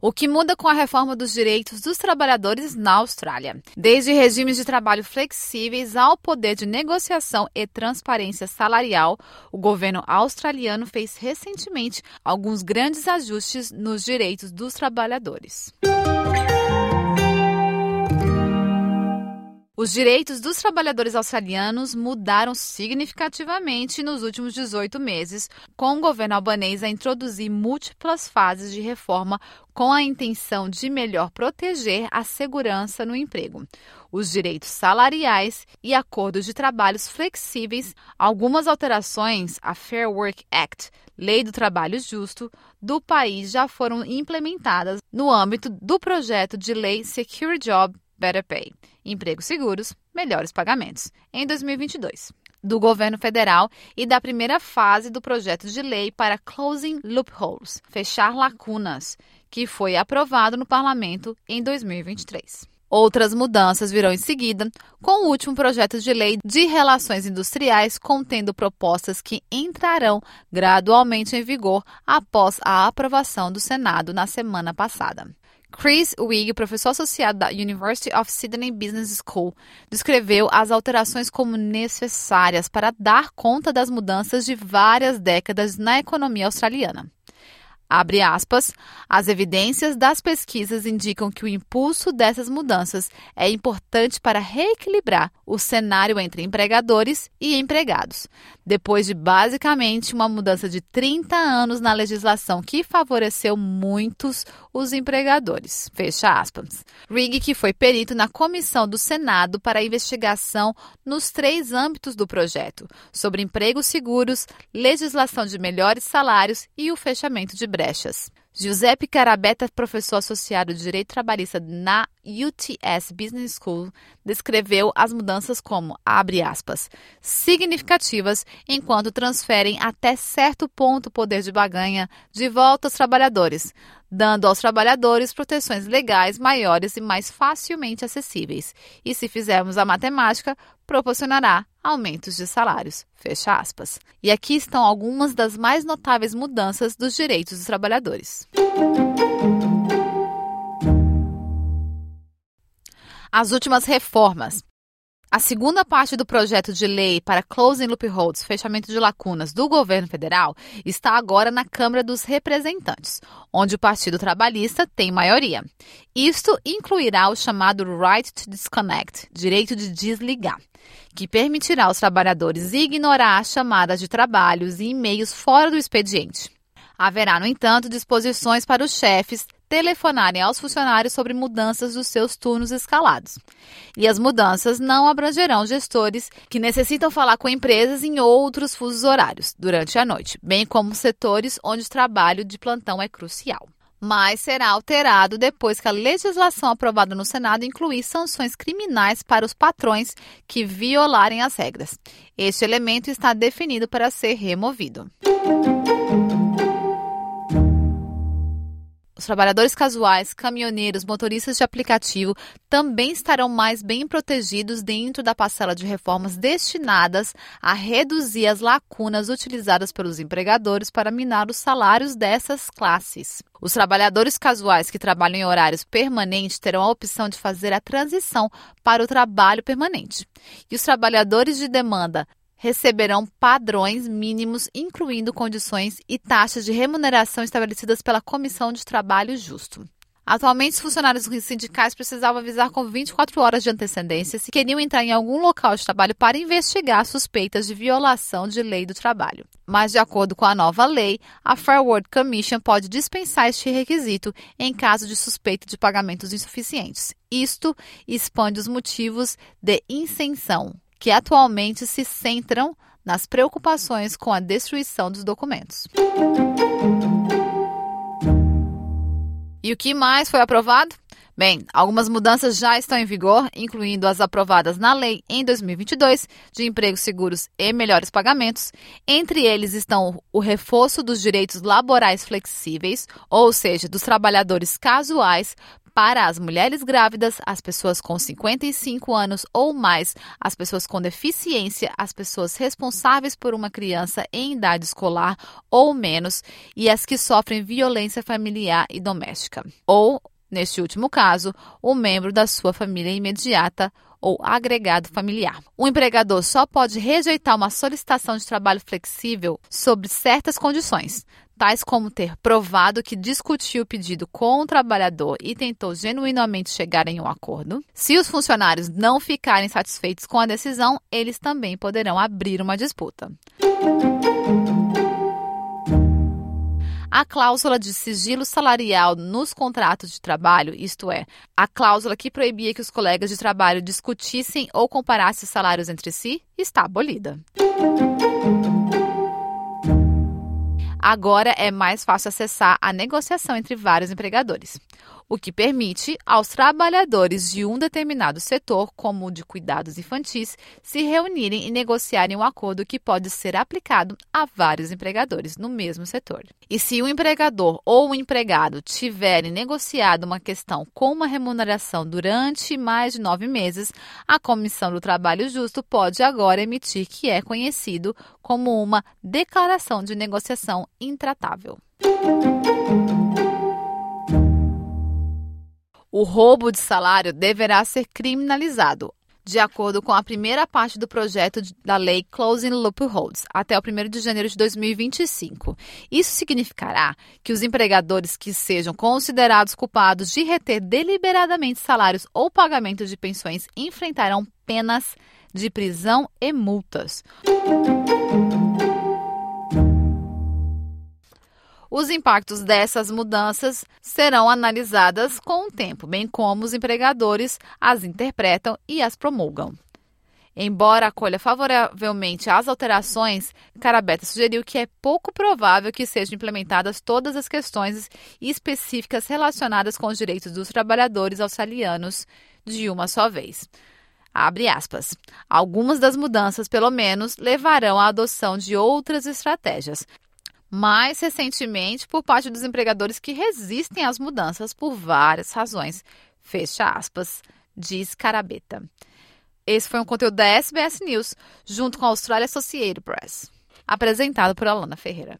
O que muda com a reforma dos direitos dos trabalhadores na Austrália? Desde regimes de trabalho flexíveis ao poder de negociação e transparência salarial, o governo australiano fez recentemente alguns grandes ajustes nos direitos dos trabalhadores. Os direitos dos trabalhadores australianos mudaram significativamente nos últimos 18 meses, com o governo albanês a introduzir múltiplas fases de reforma com a intenção de melhor proteger a segurança no emprego, os direitos salariais e acordos de trabalhos flexíveis. Algumas alterações à Fair Work Act, Lei do Trabalho Justo, do país já foram implementadas no âmbito do projeto de lei Secure Job Better Pay empregos seguros, melhores pagamentos, em 2022 do governo federal e da primeira fase do projeto de lei para Closing Loopholes, fechar lacunas, que foi aprovado no parlamento em 2023. Outras mudanças virão em seguida, com o último projeto de lei de relações industriais contendo propostas que entrarão gradualmente em vigor após a aprovação do Senado na semana passada. Chris Wigg, professor associado da University of Sydney Business School, descreveu as alterações como necessárias para dar conta das mudanças de várias décadas na economia australiana. Abre aspas, as evidências das pesquisas indicam que o impulso dessas mudanças é importante para reequilibrar o cenário entre empregadores e empregados, depois de basicamente uma mudança de 30 anos na legislação que favoreceu muitos os empregadores. Fecha aspas. Rigg, que foi perito na comissão do Senado para investigação nos três âmbitos do projeto, sobre empregos seguros, legislação de melhores salários e o fechamento de. Giuseppe Carabetta, professor associado de Direito Trabalhista na UTS Business School, descreveu as mudanças como, abre aspas, significativas enquanto transferem até certo ponto o poder de baganha de volta aos trabalhadores, dando aos trabalhadores proteções legais maiores e mais facilmente acessíveis. E se fizermos a matemática, proporcionará aumentos de salários. Fecha aspas. E aqui estão algumas das mais notáveis mudanças dos direitos dos trabalhadores. As últimas reformas a segunda parte do projeto de lei para closing loopholes, fechamento de lacunas do governo federal, está agora na Câmara dos Representantes, onde o Partido Trabalhista tem maioria. Isto incluirá o chamado Right to Disconnect, direito de desligar, que permitirá aos trabalhadores ignorar chamadas de trabalhos e e-mails fora do expediente. Haverá, no entanto, disposições para os chefes telefonarem aos funcionários sobre mudanças dos seus turnos escalados. E as mudanças não abrangerão gestores que necessitam falar com empresas em outros fusos horários durante a noite, bem como setores onde o trabalho de plantão é crucial. Mas será alterado depois que a legislação aprovada no Senado incluir sanções criminais para os patrões que violarem as regras. Este elemento está definido para ser removido. Os trabalhadores casuais, caminhoneiros, motoristas de aplicativo também estarão mais bem protegidos dentro da parcela de reformas destinadas a reduzir as lacunas utilizadas pelos empregadores para minar os salários dessas classes. Os trabalhadores casuais que trabalham em horários permanentes terão a opção de fazer a transição para o trabalho permanente. E os trabalhadores de demanda receberão padrões mínimos, incluindo condições e taxas de remuneração estabelecidas pela Comissão de Trabalho Justo. Atualmente, os funcionários sindicais precisavam avisar com 24 horas de antecedência se queriam entrar em algum local de trabalho para investigar suspeitas de violação de lei do trabalho. Mas, de acordo com a nova lei, a Fair Work Commission pode dispensar este requisito em caso de suspeita de pagamentos insuficientes. Isto expande os motivos de isenção, que atualmente se centram nas preocupações com a destruição dos documentos. E o que mais foi aprovado? Bem, algumas mudanças já estão em vigor, incluindo as aprovadas na lei em 2022 de empregos seguros e melhores pagamentos. Entre eles estão o reforço dos direitos laborais flexíveis, ou seja, dos trabalhadores casuais, para as mulheres grávidas, as pessoas com 55 anos ou mais, as pessoas com deficiência, as pessoas responsáveis por uma criança em idade escolar ou menos e as que sofrem violência familiar e doméstica. Ou, neste último caso, o membro da sua família imediata ou agregado familiar. O empregador só pode rejeitar uma solicitação de trabalho flexível sob certas condições, tais como ter provado que discutiu o pedido com o trabalhador e tentou genuinamente chegar em um acordo. Se os funcionários não ficarem satisfeitos com a decisão, eles também poderão abrir uma disputa. A cláusula de sigilo salarial nos contratos de trabalho, isto é, a cláusula que proibia que os colegas de trabalho discutissem ou comparassem salários entre si, está abolida. Agora é mais fácil acessar a negociação entre vários empregadores o que permite aos trabalhadores de um determinado setor, como o de cuidados infantis, se reunirem e negociarem um acordo que pode ser aplicado a vários empregadores no mesmo setor. E se o empregador ou o empregado tiverem negociado uma questão com uma remuneração durante mais de nove meses, a Comissão do Trabalho Justo pode agora emitir que é conhecido como uma declaração de negociação intratável. O roubo de salário deverá ser criminalizado, de acordo com a primeira parte do projeto da lei Closing Loopholes, até o 1 de janeiro de 2025. Isso significará que os empregadores que sejam considerados culpados de reter deliberadamente salários ou pagamento de pensões enfrentarão penas de prisão e multas. Os impactos dessas mudanças serão analisadas com o tempo, bem como os empregadores as interpretam e as promulgam. Embora acolha favoravelmente as alterações, Carabeta sugeriu que é pouco provável que sejam implementadas todas as questões específicas relacionadas com os direitos dos trabalhadores australianos de uma só vez. Abre aspas. Algumas das mudanças, pelo menos, levarão à adoção de outras estratégias, mais recentemente por parte dos empregadores que resistem às mudanças por várias razões. Fecha aspas, diz Carabeta. Esse foi um conteúdo da SBS News, junto com a Australia Associated Press, apresentado por Alana Ferreira.